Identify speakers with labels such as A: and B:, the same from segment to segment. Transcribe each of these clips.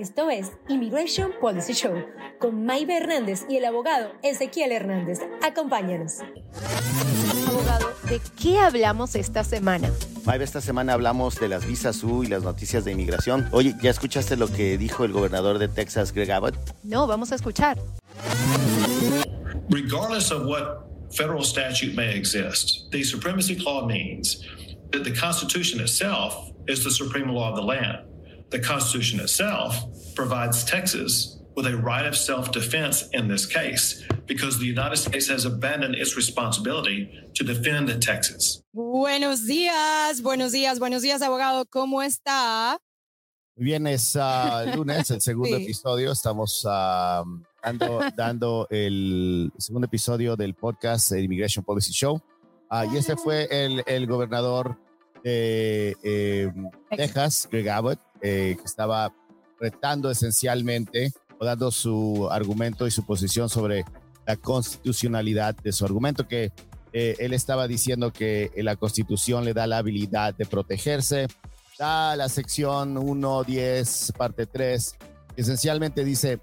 A: Esto es Immigration Policy Show con Maybe Hernández y el abogado Ezequiel Hernández. Acompáñanos. Abogado, ¿de qué hablamos esta semana?
B: Maybe, esta semana hablamos de las visas U y las noticias de inmigración. Oye, ¿ya escuchaste lo que dijo el gobernador de Texas, Greg Abbott?
A: No, vamos a escuchar.
C: Regardless of what federal statute may exist, the supremacy clause means that the Constitution itself is the supreme law of the land. The Constitution itself provides Texas with a right of self defense in this case because the United States has abandoned its responsibility to defend Texas.
A: Buenos días, buenos días, buenos días, abogado. ¿Cómo está?
B: Muy bien, es uh, lunes, el segundo sí. episodio. Estamos uh, dando, dando, el segundo episodio del podcast el Immigration Policy Show. Uh, y este fue el, el gobernador de eh, Texas, Greg Abbott, eh, que estaba retando esencialmente o dando su argumento y su posición sobre la constitucionalidad de su argumento, que eh, él estaba diciendo que la constitución le da la habilidad de protegerse. Da la sección 1, 10, parte 3, que esencialmente dice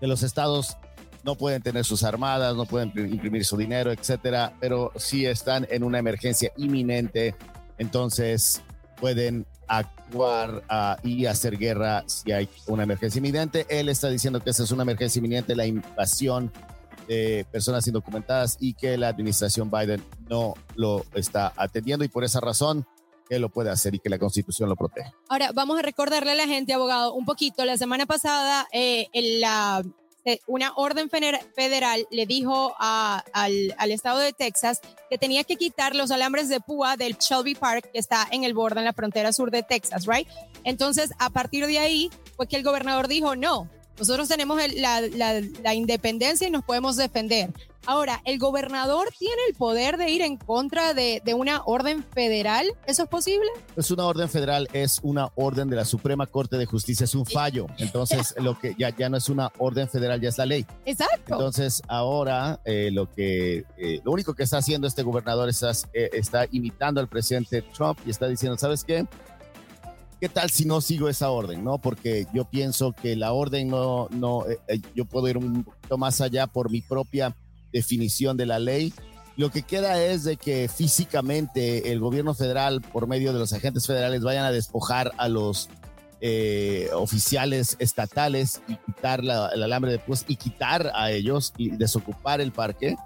B: que los estados no pueden tener sus armadas, no pueden imprimir su dinero, etcétera, pero si están en una emergencia inminente, entonces pueden actuar uh, y hacer guerra si hay una emergencia inminente. Él está diciendo que esa es una emergencia inminente, la invasión de personas indocumentadas y que la administración Biden no lo está atendiendo y por esa razón él lo puede hacer y que la constitución lo protege.
A: Ahora, vamos a recordarle a la gente, abogado, un poquito. La semana pasada, eh, en la una orden federal le dijo a, al, al, estado de Texas que tenía que quitar los alambres de púa del Shelby Park que está en el borde, en la frontera sur de Texas, ¿right? Entonces, a partir de ahí, fue que el gobernador dijo, no, nosotros tenemos el, la, la, la independencia y nos podemos defender. Ahora, ¿el gobernador tiene el poder de ir en contra de, de, una orden federal? ¿Eso es posible?
B: Es una orden federal, es una orden de la Suprema Corte de Justicia, es un fallo. Entonces, lo que ya, ya no es una orden federal, ya es la ley.
A: Exacto.
B: Entonces, ahora eh, lo que eh, lo único que está haciendo este gobernador es, eh, está imitando al presidente Trump y está diciendo, ¿sabes qué? ¿Qué tal si no sigo esa orden? ¿No? Porque yo pienso que la orden no, no, yo puedo ir un poquito más allá por mi propia definición de la ley. Lo que queda es de que físicamente el gobierno federal, por medio de los agentes federales, vayan a despojar a los eh, oficiales estatales y quitar la, el alambre de púas y quitar a ellos y desocupar el parque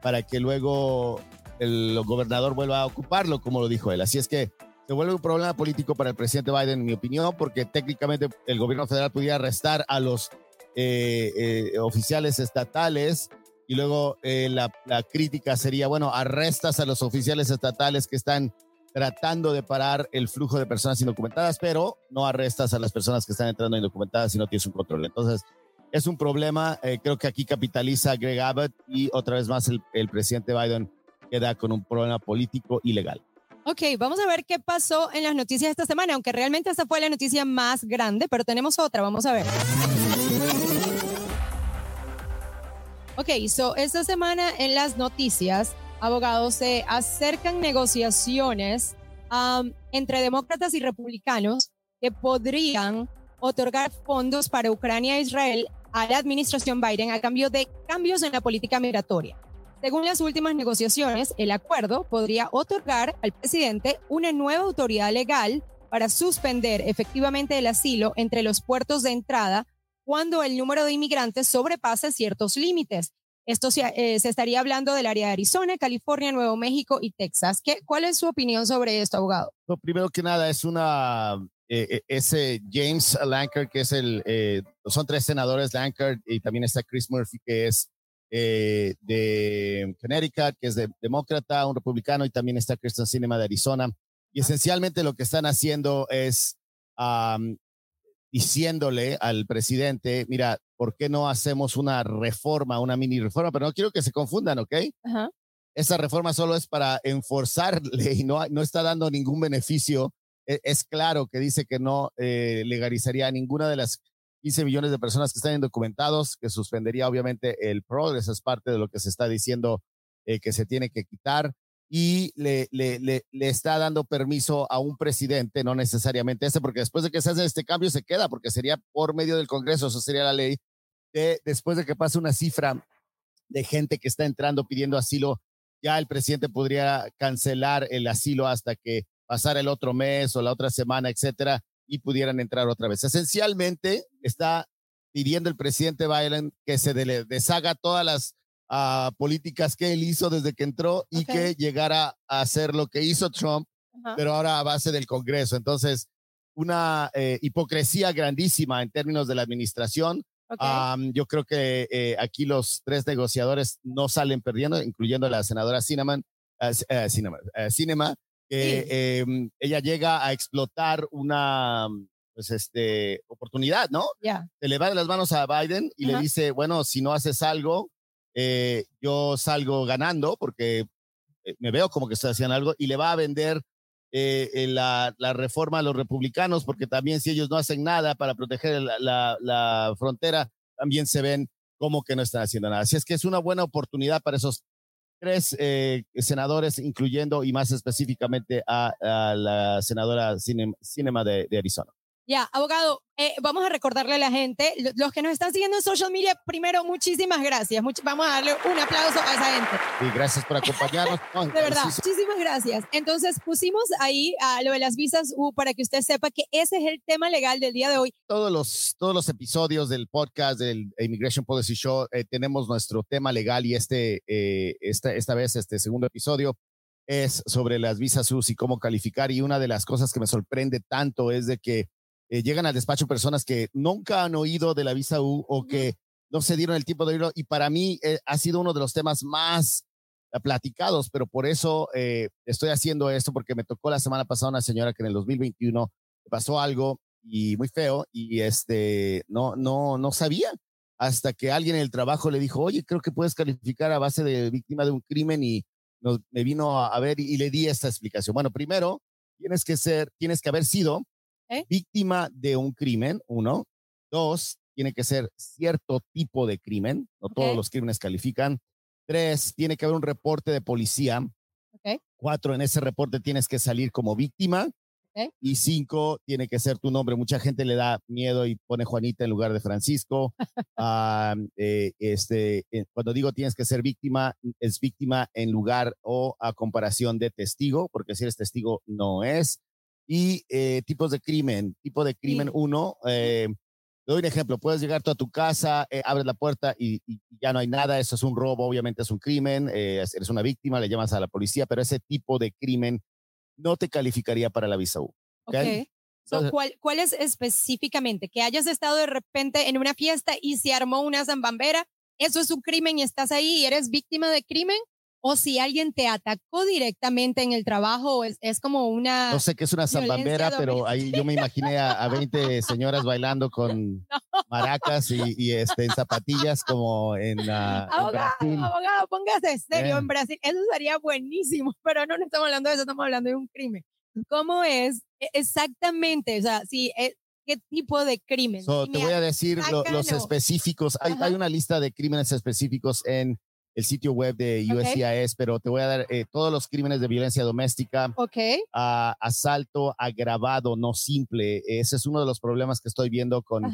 B: para que luego el gobernador vuelva a ocuparlo, como lo dijo él. Así es que se vuelve un problema político para el presidente Biden, en mi opinión, porque técnicamente el gobierno federal pudiera arrestar a los eh, eh, oficiales estatales y luego eh, la, la, crítica sería, bueno, arrestas a los oficiales estatales que están tratando de parar el flujo de personas indocumentadas, pero no arrestas a las personas que están entrando indocumentadas si no tienes un control. Entonces, es un problema. Eh, creo que aquí capitaliza Greg Abbott y otra vez más el, el presidente Biden queda con un problema político y legal.
A: Ok, vamos a ver qué pasó en las noticias esta semana, aunque realmente esta fue la noticia más grande, pero tenemos otra, vamos a ver. Ok, so esta semana en las noticias, abogados, se acercan negociaciones um, entre demócratas y republicanos que podrían otorgar fondos para Ucrania e Israel a la administración Biden a cambio de cambios en la política migratoria. Según las últimas negociaciones, el acuerdo podría otorgar al presidente una nueva autoridad legal para suspender efectivamente el asilo entre los puertos de entrada cuando el número de inmigrantes sobrepase ciertos límites. Esto se, eh, estaría hablando del área de Arizona, California, Nuevo México y Texas. ¿Qué, ¿Cuál es su opinión sobre esto, abogado?
B: Primero que nada, es una, eh, ese James Lankard, que es el, eh, son tres senadores, Lankard, y también está Chris Murphy, que es eh, de Connecticut, que es de, demócrata, un republicano, y también está Kristen Sinema de Arizona. Y esencialmente lo que están haciendo es um, diciéndole al presidente, mira, ¿por qué no hacemos una reforma, una mini reforma? Pero no quiero que se confundan, ¿ok? Esa reforma solo es para enforzarle y no, no está dando ningún beneficio. Es, es claro que dice que no eh, legalizaría ninguna de las 15 millones de personas que están indocumentados, que suspendería obviamente el progress, es parte de lo que se está diciendo eh, que se tiene que quitar. y le, le, le, le, está dando permiso a un presidente, no necesariamente este, porque después de que se hace este cambio se queda, porque sería por medio del Congreso, eso sería la ley, de, después de que pase una cifra de gente que está entrando pidiendo asilo, ya el presidente podría cancelar el asilo hasta que pasara el otro mes o la otra semana, etcétera, y pudieran entrar otra vez. Esencialmente está pidiendo el presidente Biden que se deshaga todas las uh, políticas que él hizo desde que entró y okay. que llegara a hacer lo que hizo Trump, uh -huh. pero ahora a base del Congreso. Entonces, una eh, hipocresía grandísima en términos de la administración. Okay. Um, yo creo que eh, aquí los tres negociadores no salen perdiendo, incluyendo a la senadora Cinnamon, uh, Cinema, Cinema que sí. eh, ella llega a explotar una pues este oportunidad, ¿no?
A: Yeah.
B: Se le va de las manos a Biden y uh -huh. le dice, bueno, si no haces algo, eh, yo salgo ganando porque eh, me veo como que estoy haciendo algo y le va a vender eh, la, la, reforma a los republicanos porque también si ellos no hacen nada para proteger la, la, la frontera, también se ven como que no están haciendo nada. Así es que es una buena oportunidad para esos tres eh, senadores, incluyendo y más específicamente a, a la senadora Cinema, de Arizona.
A: Ya, abogado, eh, vamos a recordarle a la gente, los que nos están siguiendo en social media, primero, muchísimas gracias. Much vamos a darle un aplauso a esa gente.
B: Y gracias por acompañarnos.
A: de verdad, muchísimas gracias. Entonces, pusimos ahí a lo de las visas U para que usted sepa que ese es el tema legal del día de hoy.
B: Todos los, todos los episodios del podcast del Immigration Policy Show eh, tenemos nuestro tema legal y este, eh, esta, esta vez, este segundo episodio es sobre las visas U y cómo calificar. Y una de las cosas que me sorprende tanto es de que eh, llegan al despacho personas que nunca han oído de la visa U o que no se dieron el tiempo de oírlo y para mí eh, ha sido uno de los temas más uh, platicados, pero por eso eh, estoy haciendo esto porque me tocó la semana pasada una señora que en el 2021 pasó algo y muy feo y este no no no sabía hasta que alguien en el trabajo le dijo, "Oye, creo que puedes calificar a base de víctima de un crimen" y nos, me vino a, a ver y, y le di esta explicación. Bueno, primero tienes que ser, tienes que haber sido ¿Eh? víctima de un crimen, uno. Dos, tiene que ser cierto tipo de crimen, no okay. todos los crímenes califican. Tres, tiene que haber un reporte de policía.
A: Okay.
B: Cuatro, en ese reporte tienes que salir como víctima.
A: Okay.
B: Y cinco, tiene que ser tu nombre. Mucha gente le da miedo y pone Juanita en lugar de Francisco. uh, eh, este, eh, cuando digo tienes que ser víctima, es víctima en lugar o a comparación de testigo, porque si eres testigo no es y eh, tipos de crimen. Tipo de crimen sí. uno, eh, doy un ejemplo, puedes llegar tú a tu casa, eh, abres la puerta y, y, ya no hay nada, eso es un robo, obviamente es un crimen, eh, eres una víctima, le llamas a la policía, pero ese tipo de crimen no te calificaría para la visa U.
A: ¿okay? okay. So, ¿cuál, ¿Cuál es específicamente? Que hayas estado de repente en una fiesta y se armó una zambambera, eso es un crimen y estás ahí y eres víctima de crimen o si alguien te atacó directamente en el trabajo, es, es como una...
B: No sé qué es una zambambera, pero ahí yo me imaginé a, a 20 señoras bailando con no. maracas y, y, este, en zapatillas como en... Uh,
A: abogado, en abogado, póngase serio, eh. en Brasil, eso sería buenísimo, pero no, no estamos hablando de eso, estamos hablando de un crimen. ¿Cómo es e, exactamente? O sea, si... Eh, ¿Qué tipo de crimen?
B: So, te voy a decir lo, los específicos. Hay, hay, una lista de crímenes específicos en el sitio web de USCIS, okay. pero te voy a dar eh, todos los crímenes de violencia doméstica,
A: okay.
B: uh, asalto agravado, no simple. Ese es uno de los problemas que estoy viendo con,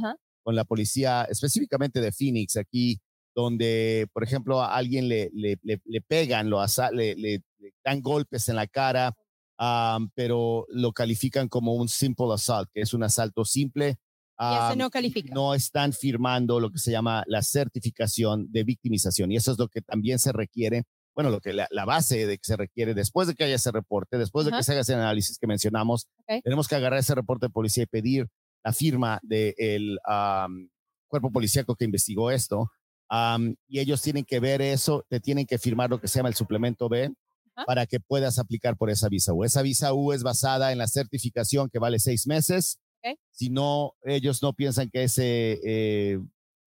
B: con la policía, específicamente de Phoenix, aquí, donde, por ejemplo, a alguien le, le, le, le pegan, lo le, le, dan golpes en la cara, um, pero lo califican como un simple assault, que es un asalto simple
A: no califica.
B: no están firmando lo que se llama la certificación de victimización. Y eso es lo que también se requiere, bueno, lo que la, la base de que se requiere después de que haya ese reporte, después uh -huh. de que se haga ese análisis que mencionamos,
A: okay.
B: tenemos que agarrar ese reporte de policía y pedir la firma del de um, cuerpo policíaco que investigó esto. Um, y ellos tienen que ver eso, te tienen que firmar lo que se llama el suplemento B, para que puedas aplicar por esa visa U. Esa visa U es basada en la certificación que vale seis meses
A: Okay.
B: Si no, ellos no piensan que ese eh,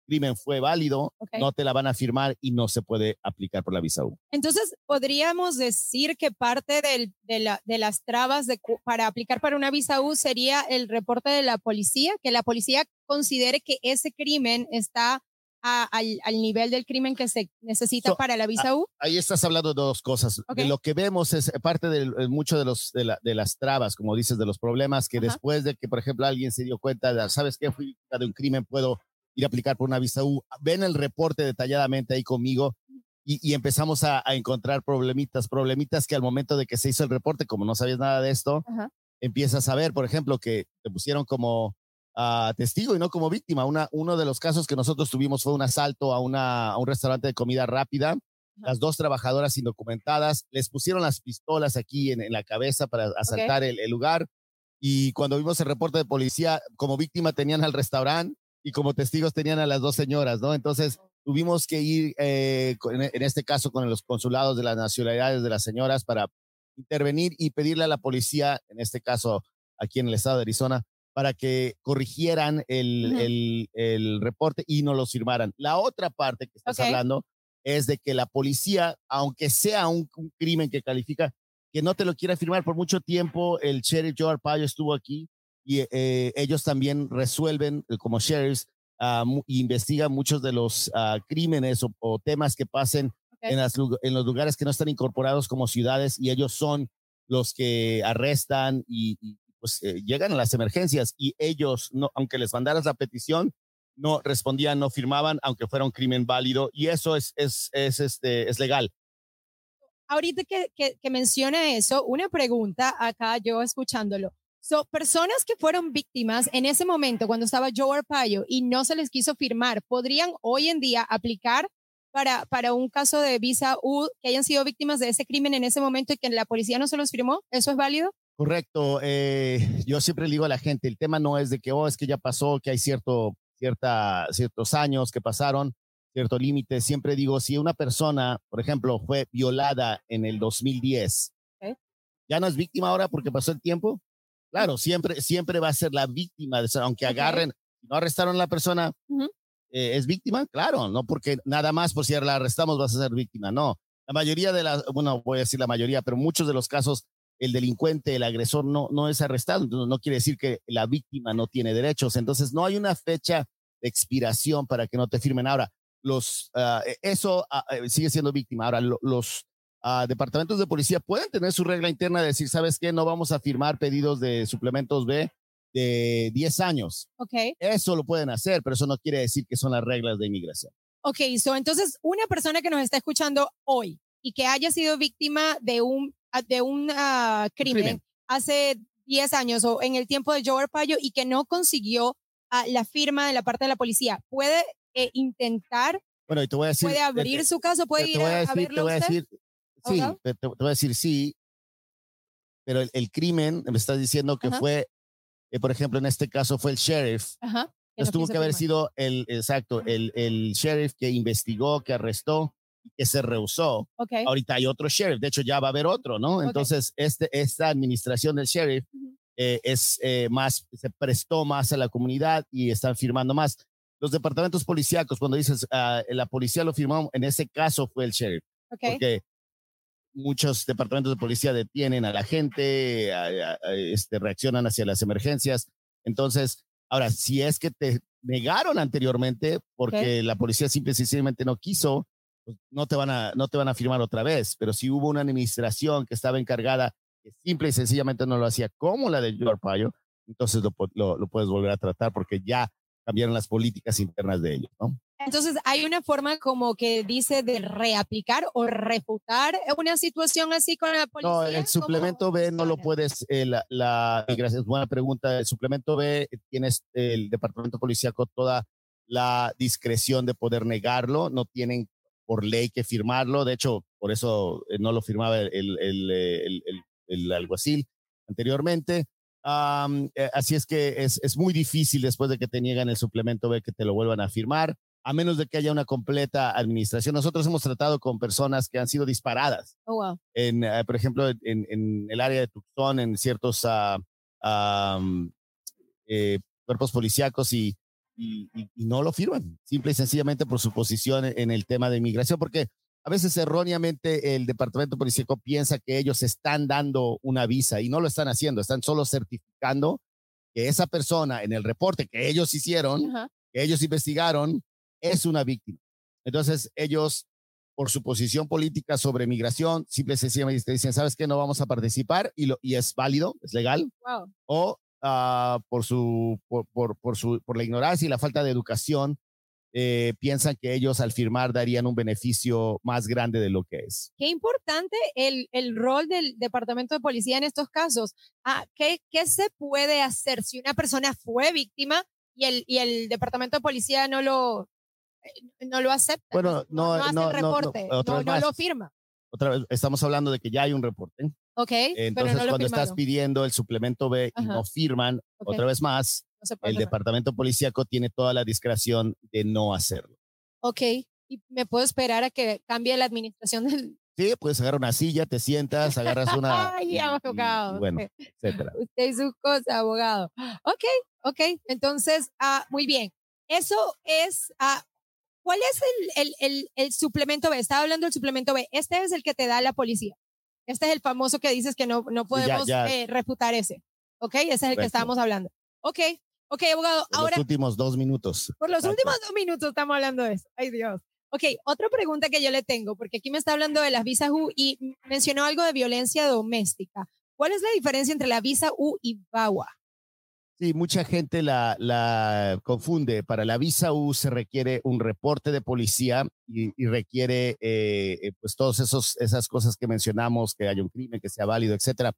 B: crimen fue válido,
A: okay.
B: no te la van a firmar y no se puede aplicar por la visa U.
A: Entonces, podríamos decir que parte del, de, la, de, las trabas de, para aplicar para una visa U sería el reporte de la policía, que la policía considere que ese crimen está al, nivel del crimen que se necesita para la visa U?
B: Ahí estás hablando de dos cosas. De lo que vemos es parte de eh, mucho de, los, de, las trabas, como dices, de los problemas que después de que, por ejemplo, alguien se dio cuenta de, ¿sabes qué? Fui de un crimen, puedo ir a aplicar por una visa U. Ven el reporte detalladamente ahí conmigo y, empezamos a, encontrar problemitas, problemitas que al momento de que se hizo el reporte, como no sabías nada de esto, empiezas a ver, por ejemplo, que te pusieron como testigo y no como víctima. Una, uno de los casos que nosotros tuvimos fue un asalto a, una, un restaurante de comida rápida. Las dos trabajadoras indocumentadas les pusieron las pistolas aquí en, la cabeza para asaltar el, lugar. Y cuando vimos el reporte de policía, como víctima tenían al restaurante y como testigos tenían a las dos señoras, ¿no? Entonces tuvimos que ir, eh, en este caso, con los consulados de las nacionalidades de las señoras para intervenir y pedirle a la policía, en este caso aquí en el estado de Arizona, para que corrigieran el, el, reporte y no lo firmaran. La otra parte que estás hablando es de que la policía, aunque sea un, crimen que califica, que no te lo quiera firmar. Por mucho tiempo, el sheriff Joe Arpaio estuvo aquí y eh, ellos también resuelven eh, como sheriffs uh, investigan muchos de los ah, crímenes o, temas que pasen en, las, en los lugares que no están incorporados como ciudades y ellos son los que arrestan y, pues eh, llegan a las emergencias y ellos, no, aunque les mandaras la petición, no respondían, no firmaban, aunque fuera un crimen válido y eso es, es, es, este, es legal.
A: Ahorita que, que, menciona eso, una pregunta acá yo escuchándolo. So, personas que fueron víctimas en ese momento cuando estaba Joe Arpaio y no se les quiso firmar, ¿podrían hoy en día aplicar para, para un caso de visa U que hayan sido víctimas de ese crimen en ese momento y que la policía no se los firmó? ¿Eso es válido?
B: Correcto. Eh, yo siempre le digo a la gente, el tema no es de que, oh, es que ya pasó, que hay cierto, cierta, ciertos años que pasaron, cierto límite. Siempre digo, si una persona, por ejemplo, fue violada en el 2010, ya no es víctima ahora porque pasó el tiempo. Claro, siempre, siempre va a ser la víctima, de aunque agarren, no arrestaron a la persona, eh, es víctima, claro, no porque nada más por si la arrestamos vas a ser víctima, no. La mayoría de las, bueno, voy a decir la mayoría, pero muchos de los casos el delincuente, el agresor no, no es arrestado, entonces no quiere decir que la víctima no tiene derechos. Entonces no hay una fecha de expiración para que no te firmen. Ahora, los, ah, e, eso ah, eh, sigue siendo víctima. Ahora, los ah, departamentos de policía pueden tener su regla interna de decir, ¿sabes qué? No vamos a firmar pedidos de suplementos B de 10 años.
A: Ok.
B: Eso lo pueden hacer, pero eso no quiere decir que son las reglas de inmigración.
A: Ok, so, entonces una persona que nos está escuchando hoy y que haya sido víctima de un de un ah, crimen, hace 10 años o en el tiempo de Joe Arpaio y que no consiguió ah, la firma de la parte de la policía, ¿puede eh, intentar?
B: Bueno, y te voy a decir.
A: ¿Puede abrir su caso? ¿Puede ir a, decir, te voy a decir,
B: Sí, te, voy a decir sí, pero el, crimen, me estás diciendo que fue, eh, por ejemplo, en este caso fue el sheriff.
A: Ajá.
B: Entonces tuvo que haber sido el, exacto, el, el sheriff que investigó, que arrestó que se rehusó. Ahorita hay otro sheriff, de hecho ya va a haber otro, ¿no? Entonces, este, esta administración del sheriff eh, es eh, más, se prestó más a la comunidad y están firmando más. Los departamentos policíacos, cuando dices, ah, la policía lo firmó, en ese caso fue el sheriff. Porque muchos departamentos de policía detienen a la gente, este, reaccionan hacia las emergencias. Entonces, ahora, si es que te negaron anteriormente porque la policía simple y sencillamente no quiso, pues, no, te van a, no te van a firmar otra vez. Pero si hubo una administración que estaba encargada, que simple y sencillamente no lo hacía como la de George Payo, entonces lo, lo, puedes volver a tratar porque ya cambiaron las políticas internas de ellos, ¿no?
A: Entonces, hay una forma como que dice de reaplicar o refutar una situación así con la policía.
B: No, el suplemento B no lo puedes, eh, la, la, gracias, buena pregunta. El suplemento B tienes el departamento policíaco toda la discreción de poder negarlo, no tienen por ley que firmarlo. De hecho, por eso eh, no lo firmaba el, el, el, el alguacil anteriormente. Eh, así es que es, es, muy difícil después de que te niegan el suplemento B que te lo vuelvan a firmar, a menos de que haya una completa administración. Nosotros hemos tratado con personas que han sido disparadas.
A: Oh, wow.
B: en, eh, por ejemplo, en, en, el área de Tucson, en ciertos uh, cuerpos policíacos y y, no lo firman, simple y sencillamente por su posición en el tema de inmigración, porque a veces erróneamente el departamento policíaco piensa que ellos están dando una visa y no lo están haciendo, están solo certificando que esa persona en el reporte que ellos hicieron, que ellos investigaron, es una víctima. Entonces, ellos, por su posición política sobre migración, simple sencillamente dicen, ¿sabes qué? No vamos a participar y, lo, y es válido, es legal.
A: Wow.
B: O uh, por, su, por, por, por, su, por la ignorancia y la falta de educación, eh, piensan que ellos al firmar darían un beneficio más grande de lo que es.
A: Qué importante el, el rol del Departamento de Policía en estos casos. Ah, ¿qué, ¿Qué se puede hacer si una persona fue víctima y el, y el Departamento de Policía no lo, eh, no lo acepta?
B: Bueno, no,
A: no,
B: no,
A: hace el reporte, no, no, no, lo firma.
B: Otra vez, estamos hablando de que ya hay un reporte.
A: Ok.
B: Entonces,
A: pero no
B: cuando
A: firmaron.
B: estás pidiendo el suplemento B y
A: Ajá.
B: no firman,
A: Ok.
B: otra vez más,
A: No
B: el
A: firmar.
B: departamento policíaco tiene toda la discreción de no hacerlo.
A: Ok. Y me puedo esperar a que cambie la administración del.
B: Sí, puedes agarrar una silla, te sientas, agarras una.
A: Ay,
B: y- y-
A: abogado.
B: y bueno, etcétera.
A: Usted y sus cosas, abogado. Ok, ok. Entonces, ah, muy bien. Eso es. ah, ¿Cuál es el, el, el, el suplemento B? Estaba hablando del suplemento B. Este es el que te da la policía. Este es el famoso que dices que no, no podemos
B: ya.
A: eh, refutar ese. ¿Ok? Ese es el que estábamos hablando. Ok, ok, abogado.
B: Por
A: Ahora,
B: los últimos dos minutos.
A: por los
B: Exacto.
A: últimos dos minutos estamos hablando de eso. Ay, Dios. Ok, otra pregunta que yo le tengo, porque aquí me está hablando de las visas U y mencionó algo de violencia doméstica. ¿Cuál es la diferencia entre la visa U y VAWA?
B: Sí, mucha gente la, la confunde. Para la visa U se requiere un reporte de policía y, y requiere eh, eh, pues todas esas cosas que mencionamos, que haya un crimen, que sea válido, etcétera.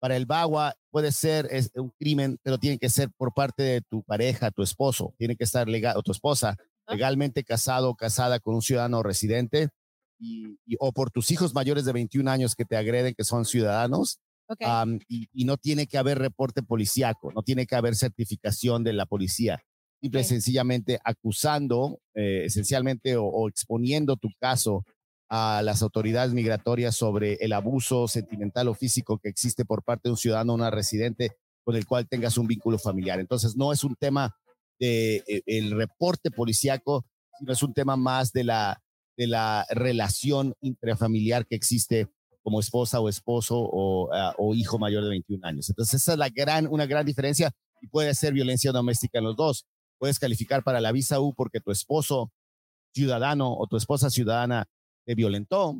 B: Para el BAGUA puede ser es, un crimen, pero tiene que ser por parte de tu pareja, tu esposo, tiene que estar legal, o tu esposa,
A: Ah.
B: legalmente casado o casada con un ciudadano residente y, y- o por tus hijos mayores de 21 años que te agreden, que son ciudadanos.
A: Ok,
B: Am, y, y no tiene que haber reporte policíaco, no tiene que haber certificación de la policía. Simple y
A: Ok.
B: sencillamente acusando, eh, esencialmente, o, o exponiendo tu caso a las autoridades migratorias sobre el abuso sentimental o físico que existe por parte de un ciudadano o una residente con el cual tengas un vínculo familiar. Entonces, no es un tema de eh, el reporte policíaco, sino es un tema más de la, de la relación intrafamiliar que existe como esposa o esposo o, ah, hijo mayor de 21 años. Entonces, esa es la gran, una gran diferencia y puede ser violencia doméstica en los dos. Puedes calificar para la visa U porque tu esposo ciudadano o tu esposa ciudadana te violentó,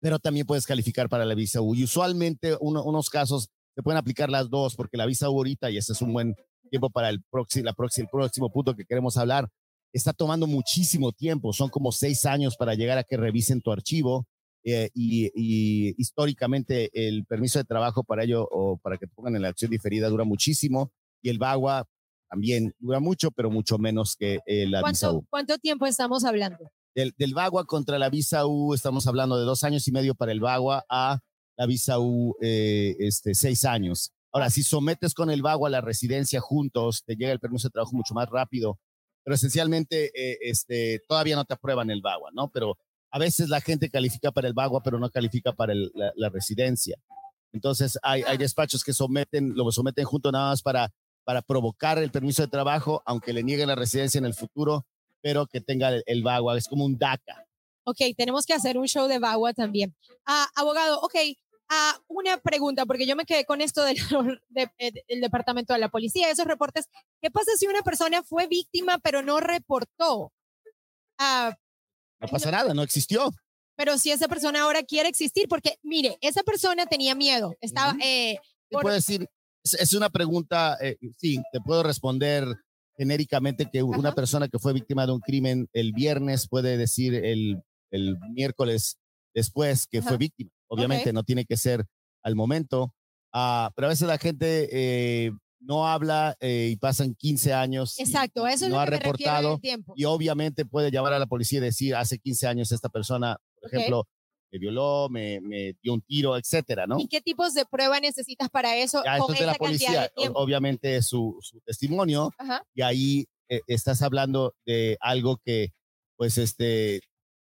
B: pero también puedes calificar para la visa U. Y usualmente uno- unos casos se pueden aplicar las dos porque la visa U ahorita, y ese es un buen tiempo para el, próximo, la próxima, el próximo punto que queremos hablar, está tomando muchísimo tiempo. Son como seis años para llegar a que revisen tu archivo. Eh, y, y históricamente el permiso de trabajo para ello o para que te pongan en la acción diferida dura muchísimo y el BAGUA también dura mucho, pero mucho menos que eh, la visa U.
A: ¿Cuánto, ¿Cuánto tiempo estamos hablando?
B: Del, del BAGUA contra la visa U estamos hablando de dos años y medio para el BAGUA a la visa U eh, este, seis años. Ahora, si sometes con el BAGUA la residencia juntos, te llega el permiso de trabajo mucho más rápido, pero esencialmente eh, este, todavía no te aprueban el BAGUA, ¿no? Pero a veces la gente califica para el BAGUA, pero no califica para el- la, la residencia. Entonces, hay, hay despachos que someten, lo someten junto nada más para, para provocar el permiso de trabajo, aunque le nieguen la residencia en el futuro, pero que tenga el, el BAGUA. Es como un DACA.
A: Ok, tenemos que hacer un show de VAWA también. Ah, abogado, ok, ah, una pregunta, porque yo me quedé con esto del, de- eh, del departamento de la policía, esos reportes. ¿Qué pasa si una persona fue víctima pero no reportó? Ah,
B: No pasa nada, no existió.
A: pero si esa persona ahora quiere existir, porque mire, esa persona tenía miedo, estaba,
B: Ujú.
A: eh,
B: Te
A: Por-
B: puedo decir, es, es una pregunta, eh, sí, te puedo responder genéricamente que una
A: Ajá.
B: persona que fue víctima de un crimen el viernes puede decir el, el miércoles después que
A: Ajá.
B: fue víctima. Obviamente no tiene que ser al momento, ah, pero a veces la gente eh, no habla eh, y pasan 15 años.
A: exacto, eso es
B: no
A: lo
B: ha
A: que me
B: reportado
A: tiempo.
B: y obviamente puede llamar a la policía y decir, hace 15 años esta persona, por
A: Ok.
B: ejemplo, me violó, me, me dio un tiro, etcétera, ¿no?
A: ¿Y qué tipos de prueba necesitas para eso?
B: Ya, esto es de la policía,
A: de
B: obviamente su, su testimonio,
A: Ajá.
B: y ahí eh, estás hablando de algo que, pues, este,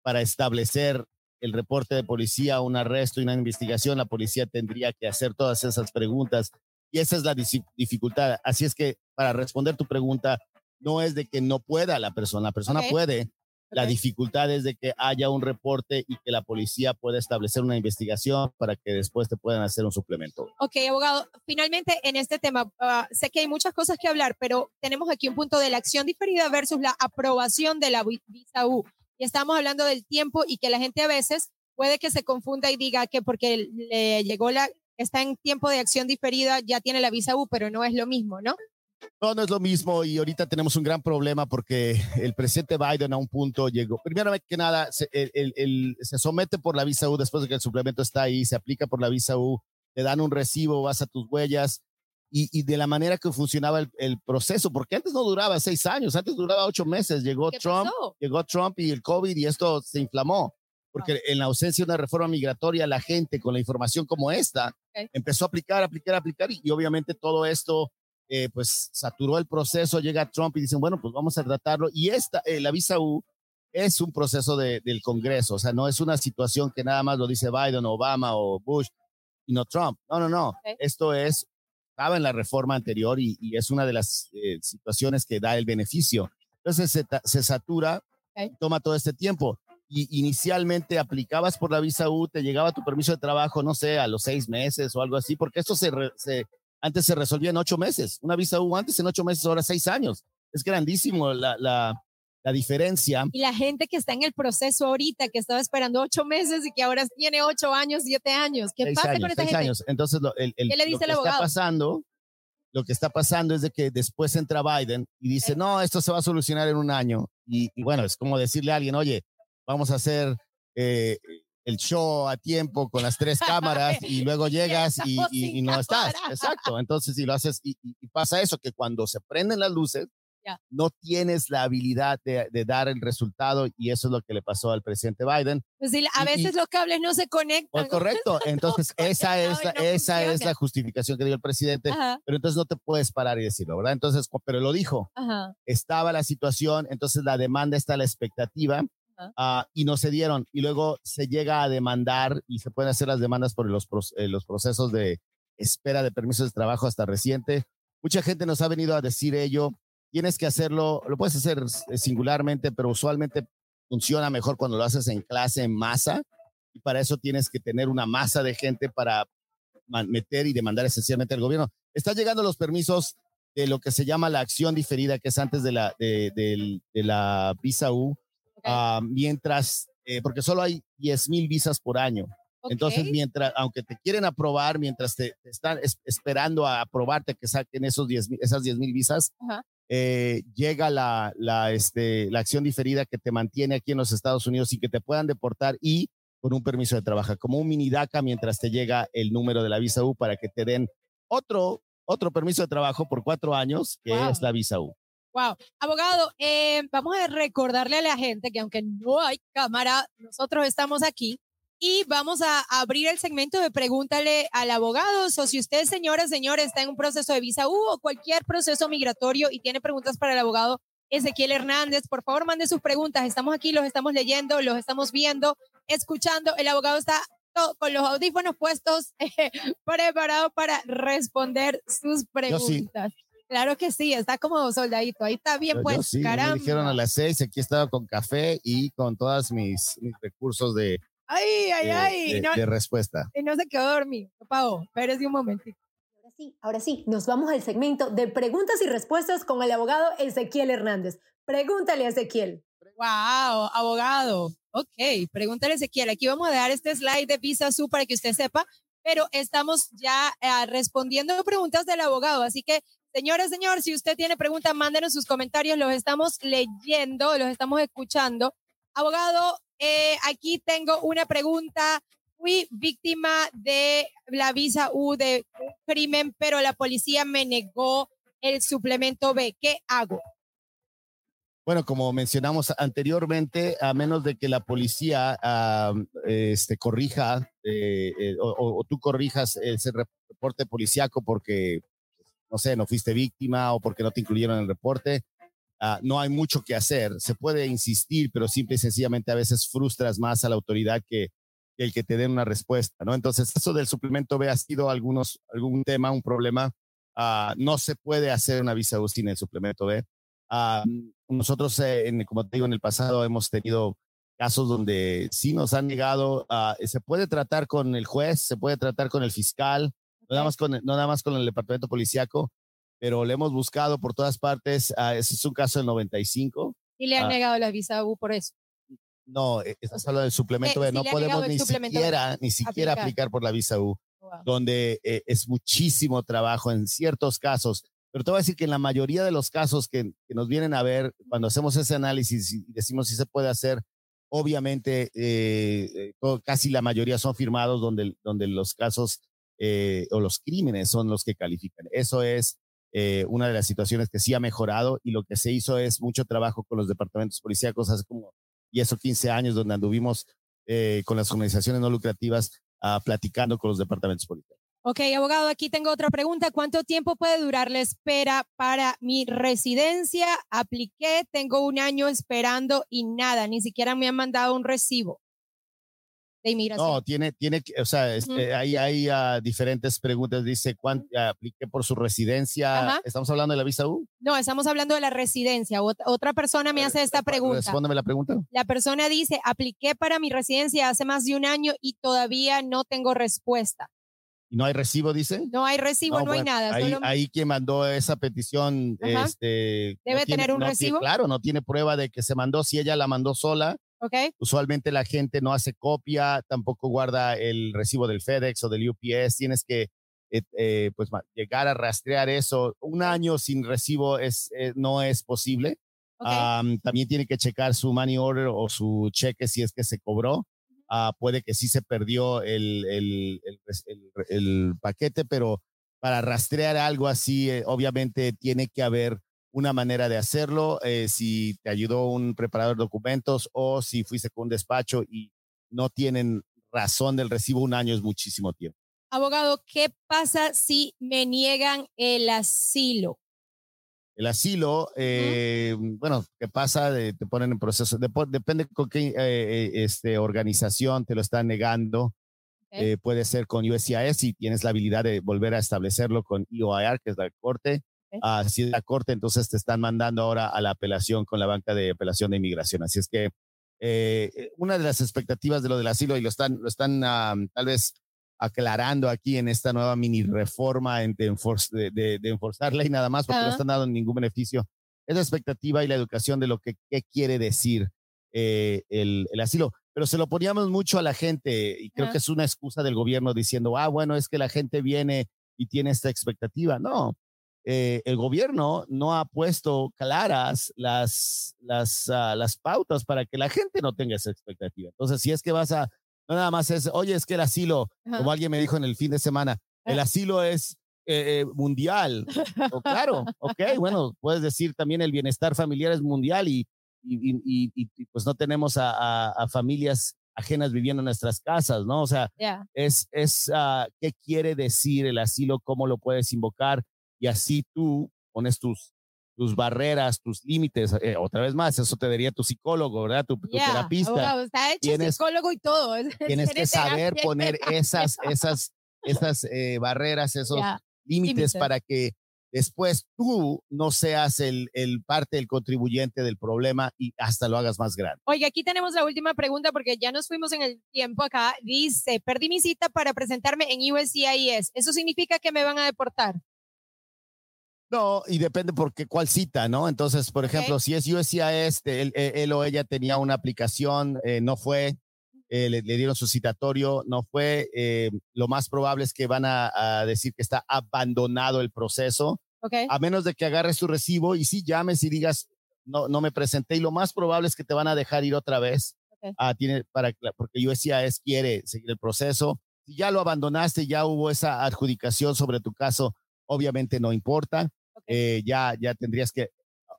B: para establecer el reporte de policía, un arresto y una investigación, la policía tendría que hacer todas esas preguntas, y esa es la dificultad. Así es que, para responder tu pregunta, no es de que no pueda la persona, la persona puede, La dificultad es de que haya un reporte y que la policía pueda establecer una investigación para que después te puedan hacer un suplemento.
A: Ok, abogado, finalmente en este tema, uh, sé que hay muchas cosas que hablar, pero tenemos aquí un punto de la acción diferida versus la aprobación de la visa U. Y estamos hablando del tiempo y que la gente a veces puede que se confunda y diga que porque le llegó la, está en tiempo de acción diferida, ya tiene la visa U, pero no es lo mismo, ¿no?
B: No, no es lo mismo y ahorita tenemos un gran problema porque el presidente Biden a un punto llegó, primero que nada, se, el, se somete por la visa U después de que el suplemento está ahí, se aplica por la visa U, te dan un recibo, vas a tus huellas y, y de la manera que funcionaba el, proceso, porque antes no duraba seis años, antes duraba ocho meses, llegó Trump, llegó Trump y el COVID y esto se inflamó porque en la ausencia de una reforma migratoria, la gente con la información como esta empezó a aplicar, aplicar, aplicar y, obviamente todo esto eh, pues saturó el proceso, llega Trump y dicen, bueno, pues vamos a tratarlo. Y esta, eh, la visa U es un proceso de, del Congreso, o sea, no es una situación que nada más lo dice Biden, Obama o Bush y no Trump. No, no, no. Esto es, estaba en la reforma anterior y, y es una de las eh, situaciones que da el beneficio. Entonces se, se satura, toma todo este tiempo y inicialmente aplicabas por la visa U, te llegaba tu permiso de trabajo, no sé, a los seis meses o algo así, porque esto se, se antes se resolvía en ocho meses. Una visa U antes en ocho meses, ahora seis años. Es grandísimo la, la, la diferencia.
A: Y la gente que está en el proceso ahorita, que estaba esperando ocho meses y que ahora tiene ocho años, siete años. ¿Qué pasa con esta gente?
B: años. Entonces, lo, el, el,
A: ¿Qué le dice
B: lo que
A: el abogado?
B: está pasando, lo que está pasando es de que después entra Biden y dice, no, esto se va a solucionar en un año. Y, y bueno, es como decirle a alguien, oye, vamos a hacer eh, el show a tiempo con las tres cámaras y luego llegas y, y, y no estás. Exacto. Entonces, si lo haces y, y, pasa eso, que cuando se prenden las luces,
A: ya.
B: no tienes la habilidad de, de, dar el resultado y eso es lo que le pasó al presidente Biden.
A: Pues sí, a veces los cables no se conectan.
B: Pues correcto. Entonces, no, esa, es la, no esa es la justificación que dio el presidente,
A: Ajá.
B: pero entonces no te puedes parar y decirlo, ¿verdad? Entonces, pero lo dijo.
A: Ajá.
B: Estaba la situación, entonces la demanda está a la expectativa Uh, y no se dieron. Y luego se llega a demandar y se pueden hacer las demandas por los, eh, los procesos de espera de permisos de trabajo hasta reciente. Mucha gente nos ha venido a decir ello. Tienes que hacerlo, lo puedes hacer eh, singularmente, pero usualmente funciona mejor cuando lo haces en clase, en masa. Y para eso tienes que tener una masa de gente para meter y demandar esencialmente al gobierno. Están llegando los permisos de lo que se llama la acción diferida, que es antes de la, de, de la visa U Uh, mientras, eh, porque solo hay 10 mil visas por año. Okay. Entonces, mientras, aunque te quieren aprobar, mientras te, te están es, esperando a aprobarte que saquen esos 10, esas 10 mil visas,
A: uh -huh.
B: eh, llega la, la, este, la acción diferida que te mantiene aquí en los Estados Unidos y que te puedan deportar y con un permiso de trabajo, como un mini DACA mientras te llega el número de la visa U para que te den otro, otro permiso de trabajo por cuatro años, que wow. es la visa U.
A: Wow. Abogado, eh, vamos a recordarle a la gente que aunque no hay cámara, nosotros estamos aquí y vamos a abrir el segmento de pregúntale al abogado. O si usted, señora, señor, está en un proceso de visa U o cualquier proceso migratorio y tiene preguntas para el abogado Ezequiel Hernández, por favor, mande sus preguntas. Estamos aquí, los estamos leyendo, los estamos viendo, escuchando. El abogado está con los audífonos puestos, eh, preparado para responder sus preguntas. Claro que sí, está como soldadito, ahí está bien, pues,
B: yo sí,
A: caramba.
B: Me dijeron a las seis, aquí estaba con café y con todos mis, mis recursos de,
A: ay, ay,
B: de,
A: ay.
B: de,
A: no,
B: de respuesta.
A: Y no se quedó dormido, pago, espérese un momentito.
D: Ahora sí, ahora sí, nos vamos al segmento de preguntas y respuestas con el abogado Ezequiel Hernández. Pregúntale a Ezequiel.
A: Wow, abogado. Ok, pregúntale a Ezequiel. Aquí vamos a dar este slide de Visa Su para que usted sepa, pero estamos ya eh, respondiendo preguntas del abogado, así que Señora, señor, si usted tiene preguntas, mándenos sus comentarios, los estamos leyendo, los estamos escuchando. Abogado, eh, aquí tengo una pregunta. Fui víctima de la visa U de un crimen, pero la policía me negó el suplemento B. ¿Qué hago?
B: Bueno, como mencionamos anteriormente, a menos de que la policía este, corrija eh, eh, o, o, tú corrijas ese reporte policíaco porque no sé, no fuiste víctima o porque no te incluyeron en el reporte. Uh, no hay mucho que hacer. Se puede insistir, pero simple y sencillamente a veces frustras más a la autoridad que, el que te den una respuesta, ¿no? Entonces, eso del suplemento B ha sido algunos, algún tema, un problema. Uh, no se puede hacer una visa U sin el suplemento B. Uh, nosotros, en, como te digo, en el pasado hemos tenido casos donde sí nos han negado, a, se puede tratar con el juez, se puede tratar con el fiscal, no, nada más con, no nada más con el departamento policíaco, pero le hemos buscado por todas partes. Uh, ese es un caso del 95.
A: Y le han
B: uh,
A: negado la visa U por eso.
B: No, estás o sea, hablando del suplemento
A: eh,
B: B. No
A: sí
B: podemos ni siquiera, ni siquiera aplicar. aplicar. por la visa U, wow. donde eh, es muchísimo trabajo en ciertos casos. Pero te voy a decir que en la mayoría de los casos que, que nos vienen a ver, cuando hacemos ese análisis y decimos si se puede hacer, obviamente eh, todo, casi la mayoría son firmados donde, donde los casos eh, o los crímenes son los que califican. Eso es eh, una de las situaciones que sí ha mejorado y lo que se hizo es mucho trabajo con los departamentos policíacos hace como 10 o 15 años donde anduvimos eh, con las organizaciones no lucrativas uh, platicando con los departamentos policíacos.
A: Ok, abogado, aquí tengo otra pregunta. ¿Cuánto tiempo puede durar la espera para mi residencia? Apliqué, tengo un año esperando y nada, ni siquiera me han mandado un recibo de inmigración.
B: No, tiene, tiene, o sea, este, uh hay, hay uh, diferentes preguntas. Dice, ¿cuánto uh, apliqué por su residencia? Ajá. ¿Estamos hablando de la visa U?
A: No, estamos hablando de la residencia. Ot otra persona me hace esta pregunta.
B: Respóndeme la pregunta.
A: La persona dice, apliqué para mi residencia hace más de un año y todavía no tengo respuesta.
B: ¿Y no hay recibo, dice?
A: No hay recibo, no, no bueno, hay nada.
B: Ahí,
A: solo...
B: ahí, quien mandó esa petición,
A: Ajá.
B: este,
A: debe
B: no
A: tener
B: tiene,
A: un
B: no
A: recibo.
B: Tiene, claro, no tiene prueba de que se mandó. Si ella la mandó sola,
A: okay.
B: usualmente la gente no hace copia, tampoco guarda el recibo del FedEx o del UPS. Tienes que eh, eh, pues llegar a rastrear eso. Un año sin recibo es eh, no es posible.
A: Okay.
B: Um, también tiene que checar su money order o su cheque si es que se cobró. Uh, puede que sí se perdió el, el, el, el, paquete, pero para rastrear algo así, eh, obviamente tiene que haber una manera de hacerlo. Eh, si te ayudó un preparador de documentos o si fuiste con un despacho y no tienen razón del recibo, un año es muchísimo tiempo.
A: Abogado, ¿qué pasa si me niegan el asilo?
B: El asilo, eh, uh -huh. bueno, ¿qué pasa? Te ponen en proceso, de, depende con qué eh, este, organización te lo están negando. Okay. Eh, puede ser con USCIS si tienes la habilidad de volver a establecerlo con EOIR, que es la corte. Uh, es la corte, entonces te están mandando ahora a la apelación con la banca de apelación de inmigración. Así es que eh, una de las expectativas de lo del asilo, y lo están, lo están uh, tal vez aclarando aquí en esta nueva mini reforma de, de, de, de enforzar ley nada más porque uh -huh. no están dando ningún beneficio. Es la expectativa y la educación de lo que qué quiere decir eh, el, el, asilo. Pero se lo poníamos mucho a la gente y creo uh -huh. que es una excusa del gobierno diciendo, ah, bueno, es que la gente viene y tiene esta expectativa. No, eh, el gobierno no ha puesto claras las, las, uh, las pautas para que la gente no tenga esa expectativa. Entonces, si es que vas a no nada más es, oye, es que el asilo, Ajá. como alguien me dijo en el fin de semana, el asilo es eh, eh, mundial. o, claro, ok, bueno, puedes decir también el bienestar familiar es mundial y, y, y, y pues no tenemos a, a, a, familias ajenas viviendo en nuestras casas, ¿no? O sea,
A: yeah.
B: es, es uh, qué quiere decir el asilo, cómo lo puedes invocar y así tú pones tus tus barreras, tus límites, eh, otra vez más, eso te diría tu psicólogo, ¿verdad? Tu, tu
A: yeah,
B: terapista.
A: Abogado, está hecho tienes, psicólogo y todo.
B: Tienes que saber poner esas, esas, esas eh, barreras, esos yeah. límites para que después tú no seas el, el parte, el contribuyente del problema y hasta lo hagas más grande.
A: Oye, aquí tenemos la última pregunta porque ya nos fuimos en el tiempo acá. Dice, perdí mi cita para presentarme en USCIS. ¿Eso significa que me van a deportar?
B: No, y depende por qué, cuál cita, ¿no? Entonces, por ejemplo, okay. si es USCIS, él, él, o ella tenía una aplicación, eh, no fue, eh, le, le, dieron su citatorio, no fue, eh, lo más probable es que van a, a, decir que está abandonado el proceso,
A: okay.
B: a menos de que agarres tu recibo y sí llames y digas, no, no me presenté, y lo más probable es que te van a dejar ir otra vez,
A: okay.
B: a, tiene, para, porque USCIS quiere seguir el proceso. Si ya lo abandonaste, ya hubo esa adjudicación sobre tu caso, obviamente no importa, okay. eh, ya, ya tendrías que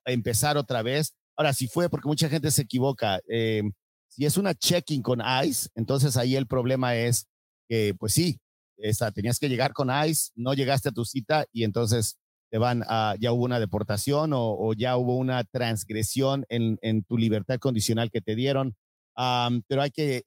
B: empezar otra vez. Ahora, si fue, porque mucha gente se equivoca, eh, si es una checking con ICE, entonces ahí el problema es que, pues sí, esta, tenías que llegar con ICE, no llegaste a tu cita y entonces te van a, ya hubo una deportación o, o ya hubo una transgresión en, en, tu libertad condicional que te dieron. Um, pero hay que,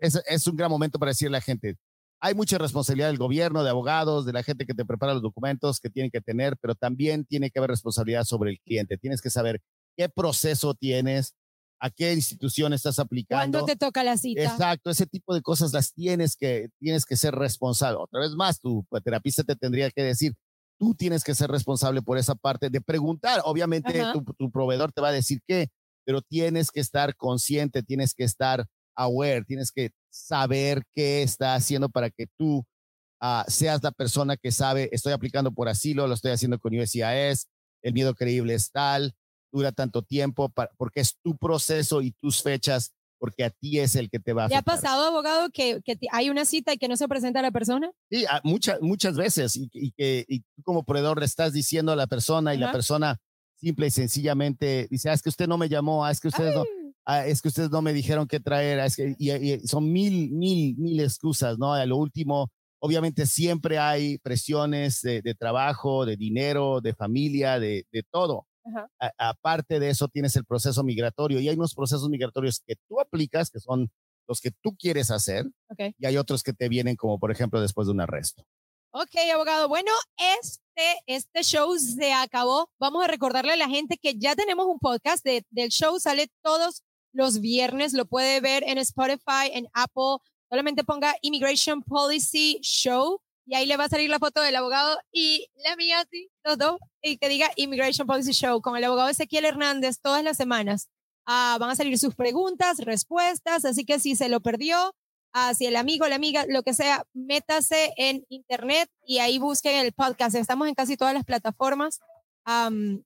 B: es, es un gran momento para decirle a la gente, hay mucha responsabilidad del gobierno, de abogados, de la gente que te prepara los documentos que tienen que tener, pero también tiene que haber responsabilidad sobre el cliente. Tienes que saber qué proceso tienes, a qué institución estás aplicando.
A: ¿Cuándo te toca la cita?
B: Exacto, ese tipo de cosas las tienes que, tienes que ser responsable. Otra vez más, tu terapista te tendría que decir, tú tienes que ser responsable por esa parte de preguntar. Obviamente tu, tu, proveedor te va a decir qué, pero tienes que estar consciente, tienes que estar aware, tienes que saber qué está haciendo para que tú uh, seas la persona que sabe, estoy aplicando por asilo, lo estoy haciendo con USCIS, el miedo creíble es tal, dura tanto tiempo, para, porque es tu proceso y tus fechas, porque a ti es el que te va a
A: ¿Le ha pasado, abogado, que, que, hay una cita y que no se presenta la persona?
B: Sí, muchas, muchas veces, y, y que y tú como proveedor le estás diciendo a la persona y la persona simple y sencillamente dice, ah, es que usted no me llamó, ah, es que ustedes no, ah, es que ustedes no me dijeron qué traer, ah, es que, y, y, son mil, mil, mil excusas, ¿no? A lo último, Obviamente siempre hay presiones de, trabajo, de dinero, de familia, de, todo. aparte de eso, tienes el proceso migratorio y hay unos procesos migratorios que tú aplicas, que son los que tú quieres hacer, y hay otros que te vienen como, por ejemplo, después de un arresto.
A: Ok, abogado. Bueno, este, este show se acabó. Vamos a recordarle a la gente que ya tenemos un podcast del show, sale todos los viernes, lo puede ver en Spotify, en Apple, Solamente ponga Immigration Policy Show y ahí le va a salir la foto del abogado y la mía, sí, los dos, y que diga Immigration Policy Show con el abogado Ezequiel Hernández todas las semanas. Ah, van a salir sus preguntas, respuestas, así que si se lo perdió, uh, si el amigo, la amiga, lo que sea, métase en internet y ahí busquen el podcast. Estamos en casi todas las plataformas.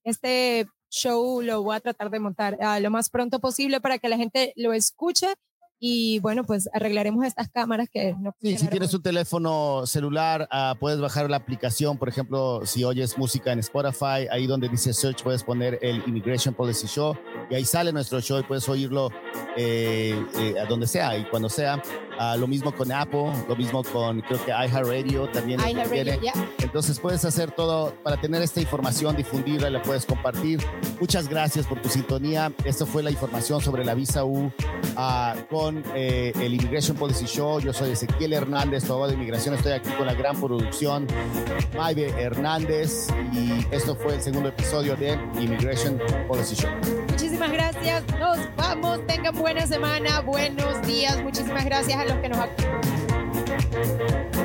A: este show lo voy a tratar de montar uh, lo más pronto posible para que la gente lo escuche. Y bueno, pues arreglaremos estas cámaras que no
B: Sí, si tienes un teléfono celular, uh, puedes bajar la aplicación, por ejemplo, si oyes música en Spotify, ahí donde dice search puedes poner el Immigration Policy Show. Y ahí sale nuestro show y puedes oírlo eh, eh, a donde sea y cuando sea. Uh, lo mismo con Apple, lo mismo con creo que iHeartRadio también.
A: iHeartRadio,
B: Entonces puedes hacer todo para tener esta información, difundirla, la puedes compartir. Muchas gracias por tu sintonía. Esta fue la información sobre la visa U uh, con eh, el Immigration Policy Show. Yo soy Ezequiel Hernández, abogado de inmigración. Estoy aquí con la gran producción Maive Hernández y esto fue el segundo episodio de Immigration Policy Show.
A: Muchísimas gracias. Nos vamos. Tengan buena semana, buenos días. Muchísimas gracias los que nos acompañan.